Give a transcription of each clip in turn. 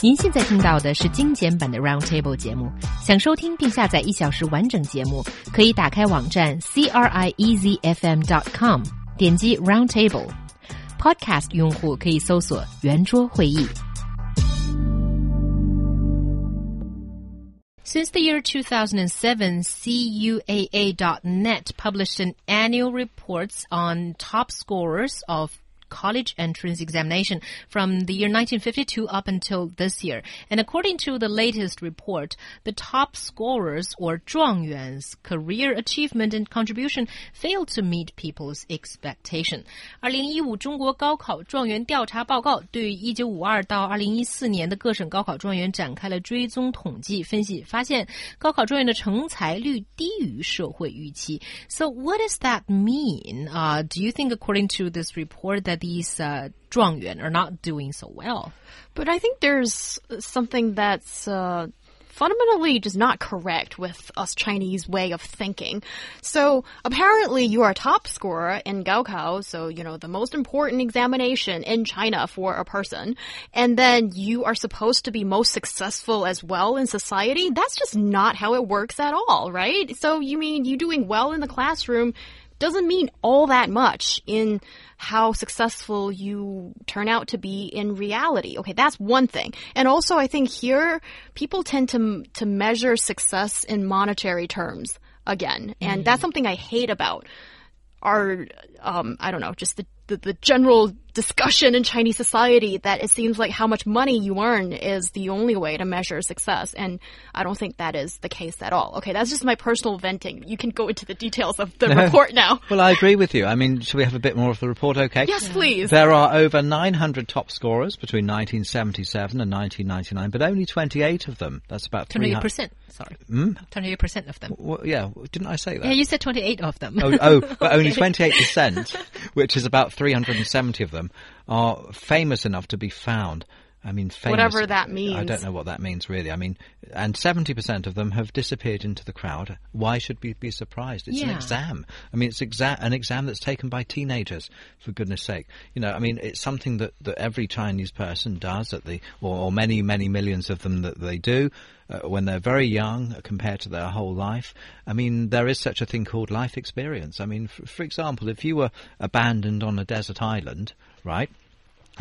您现在听到的是精简版的 Roundtable 节目。想收听并下载一小时完整节目，可以打开网站 c r i e z f m dot com，点击 Roundtable。Podcast 用户可以搜索“圆桌会议”。Since the year 2007, CUAA.net published an annual reports on top scorers of college entrance examination from the year 1952 up until this year. And according to the latest report, the top scorers or 状元 career achievement and contribution failed to meet people's expectation. 二零一五中国高考状元调查报告对一九五二到二零一四年的各省高考状元展开了追踪统计分析，发现高考状元的成才率低于社会预期。So what does that mean? Uh, do you think, according to this report, that these uh, not doing so well? But I think there's something that's uh, fundamentally just not correct with us Chinese way of thinking. So apparently you are a top scorer in Gaokao, so you know the most important examination in China for a person, and then you are supposed to be most successful as well in society. That's just not how it works at all, right? So you mean you doing well in the classroom doesn't mean all that much in how successful you turn out to be in reality. Okay, that's one thing. And also I think here people tend to to measure success in monetary terms again. And that's something I hate about our um I don't know, just the the, the general discussion in Chinese society that it seems like how much money you earn is the only way to measure success. And I don't think that is the case at all. Okay, that's just my personal venting. You can go into the details of the report now. Well, I agree with you. I mean, should we have a bit more of the report, okay? Yes, please. There are over 900 top scorers between 1977 and 1999, but only 28 of them. That's about 300. 28%. Sorry. Hmm? 28% of them. Well, yeah, didn't I say that? Yeah, you said 28 of them. oh, oh, but only 28%, which is about 370 of them, are famous enough to be found. I mean, famous, Whatever that means. I don't know what that means really. I mean, and 70% of them have disappeared into the crowd. Why should we be surprised? It's an exam. I mean, it's exa- an exam that's taken by teenagers, for goodness sake. You know, I mean, it's something that, that every Chinese person does at the, or, or many, many millions of them that they do. Uh, when they're very young uh, compared to their whole life. I mean, there is such a thing called life experience. I mean, f- for example, if you were abandoned on a desert island, right?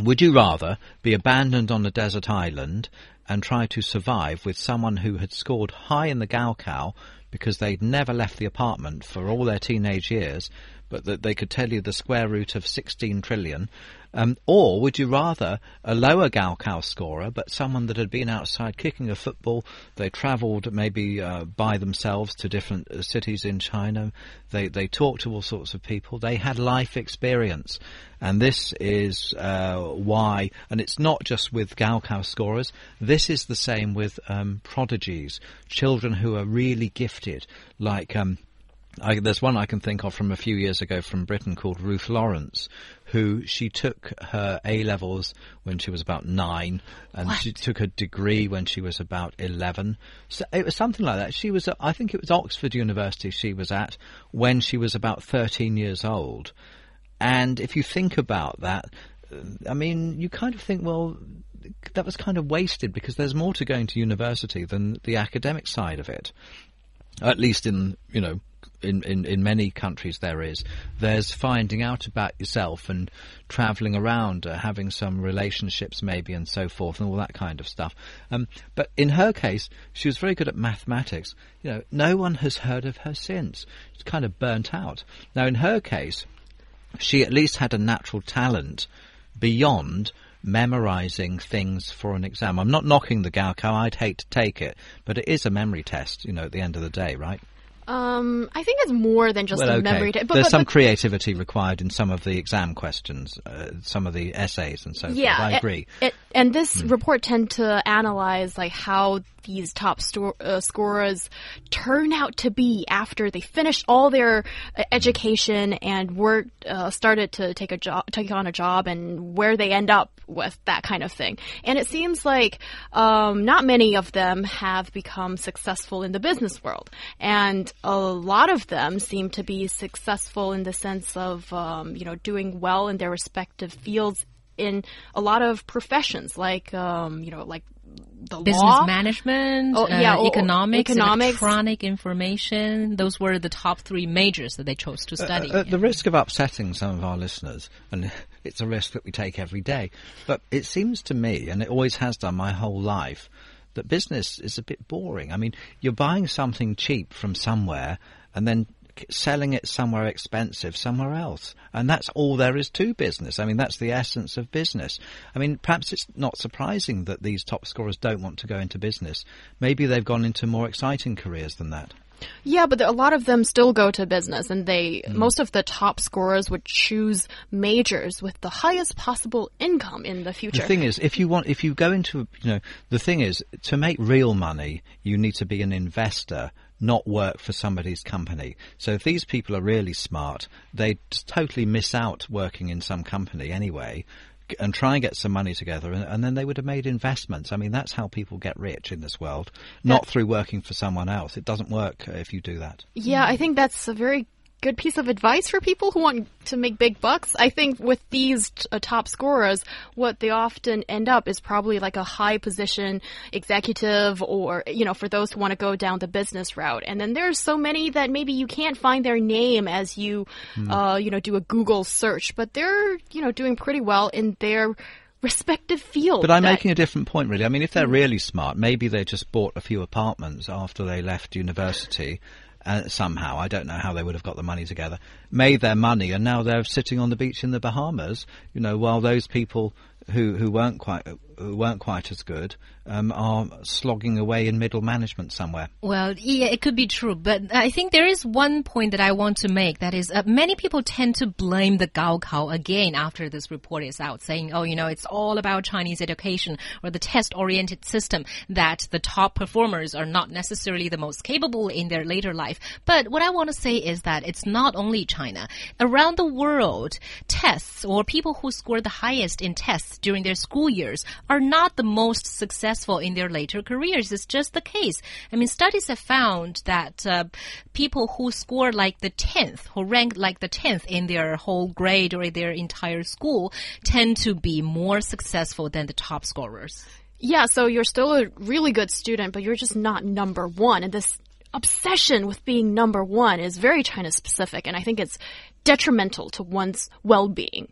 Would you rather be abandoned on a desert island and try to survive with someone who had scored high in the Gaokao because they'd never left the apartment for all their teenage years, but that they could tell you the square root of 16 trillion? Um, or would you rather a lower Gaokao scorer, but someone that had been outside kicking a football, they travelled maybe uh, by themselves to different uh, cities in China, they, they talked to all sorts of people, they had life experience. And this is uh, why, and it's not just with Gaokao scorers, this is the same with um, prodigies, children who are really gifted, like. Um, I, there's one I can think of from a few years ago from Britain called Ruth Lawrence, who she took her A levels when she was about nine, and she took a degree when she was about eleven. So it was something like that. She was, I think it was Oxford University she was at when she was about thirteen years old. And if you think about that, uh, I mean, you kind of think, well, that was kind of wasted because there's more to going to university than the academic side of it. At least in you know in, in, in many countries there is. There's finding out about yourself and traveling around uh, having some relationships maybe and so forth and all that kind of stuff. Um, but in her case she was very good at mathematics. You know no one has heard of her since. She's kind of burnt out. Now in her case she at least had a natural talent beyond memorizing things for an exam. I'm not knocking the Gaokao, I'd hate to take it, but it is a memory test, you know, at the end of the day, right? Um, I think it's more than just well, a okay. memory. ta- but, There's but- some but- creativity required in some of the exam questions, uh, some of the essays and so yeah, forth. I agree. It, and this report tend to analyze like how these top sto- uh, scorers turn out to be after they finished all their uh, education and worked, uh, started to take a job, take on a job, and where they end up with that kind of thing. And it seems like um, not many of them have become successful in the business world, and a lot of them seem to be successful in the sense of um, you know doing well in their respective fields in a lot of professions, like um, you know, like the Business law. management, Oh, uh, yeah, or- or economics, economics. electronic information. Those were the top three majors that they chose to study. At the risk of upsetting some of our listeners, and it's a risk that we take every day, but it seems to me, and it always has done my whole life, that business is a bit boring. I mean, you're buying something cheap from somewhere and then selling it somewhere expensive somewhere else. And that's all there is to business. I mean, that's the essence of business. I mean, perhaps it's not surprising that these top scorers don't want to go into business. Maybe they've gone into more exciting careers than that. Yeah, but a lot of them still go to business, and they Mm. most of the top scorers would choose majors with the highest possible income in the future. The thing is, if you want, if you go into, you know, the thing is, to make real money, you need to be an investor, not work for somebody's company. So if these people are really smart, they totally miss out working in some company anyway. And try and get some money together, and, and then they would have made investments. I mean, that's how people get rich in this world, not through working for someone else. It doesn't work if you do that. Yeah, I think that's a very good piece of advice for people who want to make big bucks. I think with these uh, top scorers, what they often end up is probably like a high position executive or, you know, for those who want to go down the business route. And then there's so many that maybe you can't find their name as you, uh, you know, do a Google search, but they're, you know, doing pretty well in their respective field. But I'm making a different point, really. I mean, if they're really smart, maybe they just bought a few apartments after they left university. Uh, somehow, I don't know how they would have got the money together. Made their money, and now they're sitting on the beach in the Bahamas. You know, while those people who who weren't quite who weren't quite as good um, are slogging away in middle management somewhere. Well, yeah, it could be true, but I think there is one point that I want to make. That is, uh, many people tend to blame the Gaokao again after this report is out, saying, "Oh, you know, it's all about Chinese education or the test-oriented system that the top performers are not necessarily the most capable in their later life." But what I want to say is that it's not only China. Around the world, tests or people who score the highest in tests during their school years are not the most successful in their later careers. It's just the case. I mean, studies have found that uh, people who score like the 10th, who rank like the 10th in their whole grade or their entire school, tend to be more successful than the top scorers. Yeah, so you're still a really good student, but you're just not number one. And this obsession with being number one is very China specific, and I think it's detrimental to one's well being.